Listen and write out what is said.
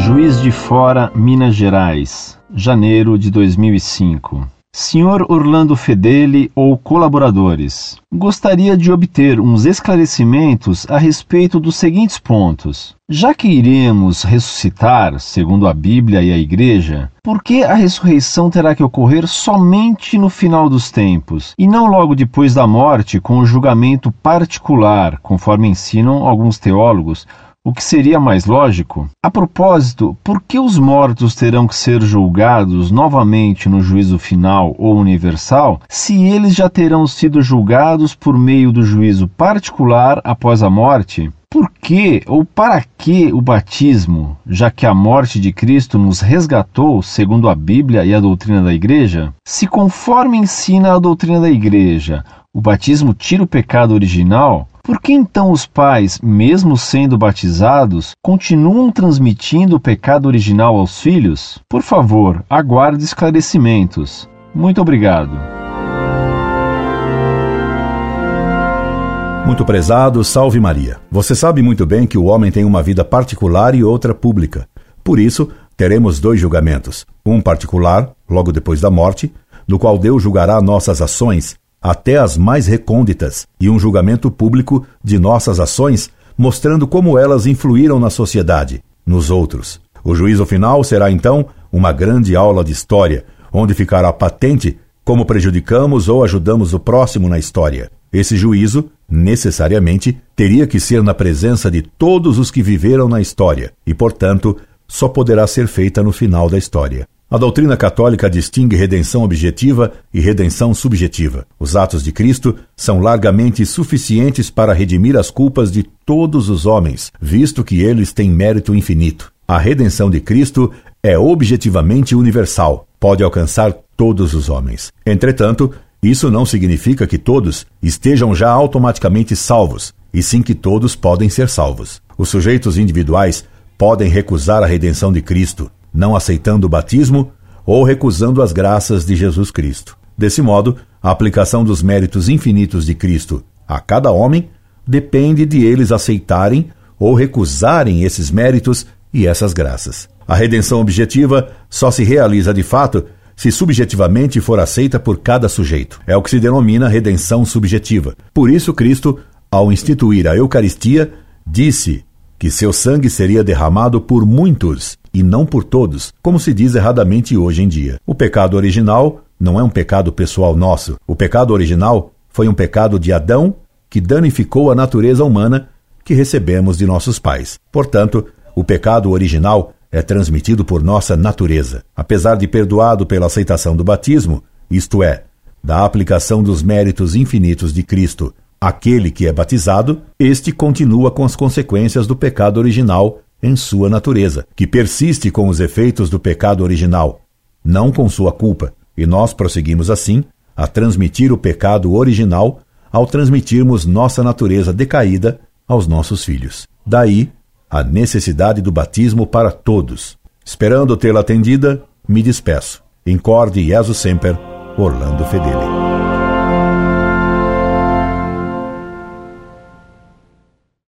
Juiz de Fora, Minas Gerais, janeiro de 2005. Senhor Orlando Fedeli ou colaboradores, gostaria de obter uns esclarecimentos a respeito dos seguintes pontos. Já que iremos ressuscitar, segundo a Bíblia e a Igreja, por que a ressurreição terá que ocorrer somente no final dos tempos e não logo depois da morte com o julgamento particular, conforme ensinam alguns teólogos? O que seria mais lógico? A propósito, por que os mortos terão que ser julgados novamente no juízo final ou universal, se eles já terão sido julgados por meio do juízo particular após a morte? Por que ou para que o batismo, já que a morte de Cristo nos resgatou, segundo a Bíblia e a doutrina da Igreja? Se, conforme ensina a doutrina da Igreja, o batismo tira o pecado original, por que então os pais, mesmo sendo batizados, continuam transmitindo o pecado original aos filhos? Por favor, aguarde esclarecimentos. Muito obrigado. Muito prezado, salve Maria. Você sabe muito bem que o homem tem uma vida particular e outra pública. Por isso, teremos dois julgamentos: um particular, logo depois da morte, no qual Deus julgará nossas ações até as mais recônditas, e um julgamento público de nossas ações, mostrando como elas influíram na sociedade, nos outros. O juízo final será então uma grande aula de história, onde ficará patente como prejudicamos ou ajudamos o próximo na história. Esse juízo, necessariamente, teria que ser na presença de todos os que viveram na história e, portanto, só poderá ser feita no final da história. A doutrina católica distingue redenção objetiva e redenção subjetiva. Os atos de Cristo são largamente suficientes para redimir as culpas de todos os homens, visto que eles têm mérito infinito. A redenção de Cristo é objetivamente universal, pode alcançar todos os homens. Entretanto, isso não significa que todos estejam já automaticamente salvos, e sim que todos podem ser salvos. Os sujeitos individuais podem recusar a redenção de Cristo, não aceitando o batismo ou recusando as graças de Jesus Cristo. Desse modo, a aplicação dos méritos infinitos de Cristo a cada homem depende de eles aceitarem ou recusarem esses méritos e essas graças. A redenção objetiva só se realiza de fato se subjetivamente for aceita por cada sujeito. É o que se denomina redenção subjetiva. Por isso, Cristo, ao instituir a Eucaristia, disse que seu sangue seria derramado por muitos e não por todos, como se diz erradamente hoje em dia. O pecado original não é um pecado pessoal nosso. O pecado original foi um pecado de Adão que danificou a natureza humana que recebemos de nossos pais. Portanto, o pecado original é transmitido por nossa natureza. Apesar de perdoado pela aceitação do batismo, isto é, da aplicação dos méritos infinitos de Cristo, aquele que é batizado, este continua com as consequências do pecado original em sua natureza, que persiste com os efeitos do pecado original, não com sua culpa, e nós prosseguimos assim a transmitir o pecado original ao transmitirmos nossa natureza decaída aos nossos filhos. Daí a necessidade do batismo para todos. Esperando tê-la atendida, me despeço. Incorde Jesus Semper, Orlando Fedeli.